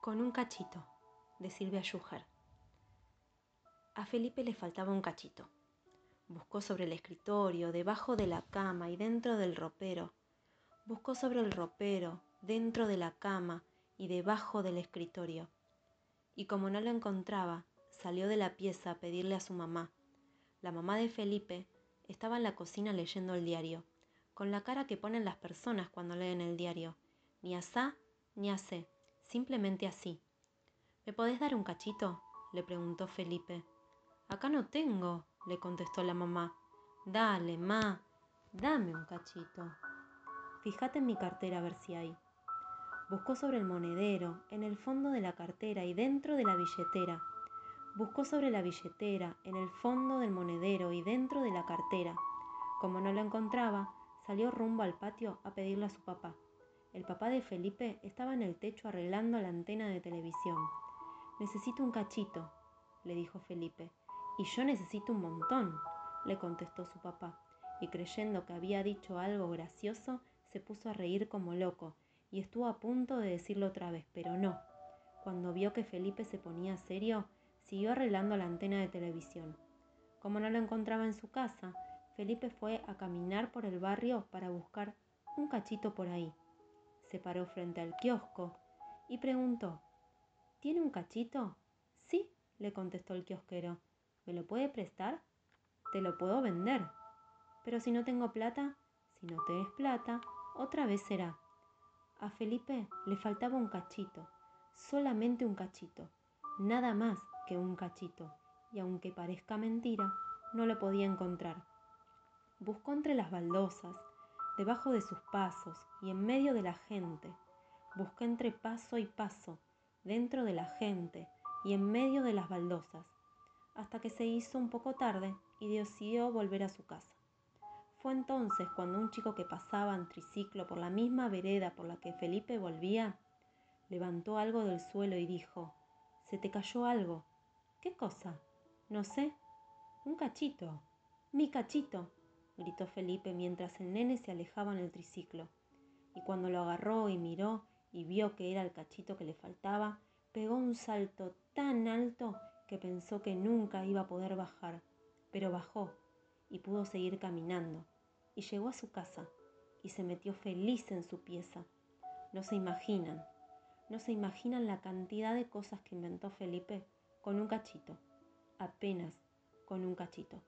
Con un cachito, de Silvia Schuher. A Felipe le faltaba un cachito. Buscó sobre el escritorio, debajo de la cama y dentro del ropero. Buscó sobre el ropero, dentro de la cama y debajo del escritorio. Y como no lo encontraba, salió de la pieza a pedirle a su mamá. La mamá de Felipe estaba en la cocina leyendo el diario, con la cara que ponen las personas cuando leen el diario. Ni asá ni asé simplemente así. ¿Me podés dar un cachito? le preguntó Felipe. Acá no tengo, le contestó la mamá. Dale, ma, dame un cachito. Fíjate en mi cartera a ver si hay. Buscó sobre el monedero, en el fondo de la cartera y dentro de la billetera. Buscó sobre la billetera, en el fondo del monedero y dentro de la cartera. Como no lo encontraba, salió rumbo al patio a pedirle a su papá. El papá de Felipe estaba en el techo arreglando la antena de televisión. Necesito un cachito, le dijo Felipe. Y yo necesito un montón, le contestó su papá, y creyendo que había dicho algo gracioso, se puso a reír como loco, y estuvo a punto de decirlo otra vez, pero no. Cuando vio que Felipe se ponía serio, siguió arreglando la antena de televisión. Como no lo encontraba en su casa, Felipe fue a caminar por el barrio para buscar un cachito por ahí se paró frente al kiosco y preguntó, ¿Tiene un cachito? Sí, le contestó el kiosquero. ¿Me lo puede prestar? Te lo puedo vender. Pero si no tengo plata, si no tenés plata, otra vez será. A Felipe le faltaba un cachito, solamente un cachito, nada más que un cachito, y aunque parezca mentira, no lo podía encontrar. Buscó entre las baldosas, debajo de sus pasos y en medio de la gente. Busqué entre paso y paso, dentro de la gente y en medio de las baldosas, hasta que se hizo un poco tarde y decidió volver a su casa. Fue entonces cuando un chico que pasaba en triciclo por la misma vereda por la que Felipe volvía, levantó algo del suelo y dijo, Se te cayó algo. ¿Qué cosa? No sé. Un cachito. Mi cachito gritó Felipe mientras el nene se alejaba en el triciclo. Y cuando lo agarró y miró y vio que era el cachito que le faltaba, pegó un salto tan alto que pensó que nunca iba a poder bajar. Pero bajó y pudo seguir caminando. Y llegó a su casa y se metió feliz en su pieza. No se imaginan, no se imaginan la cantidad de cosas que inventó Felipe con un cachito, apenas con un cachito.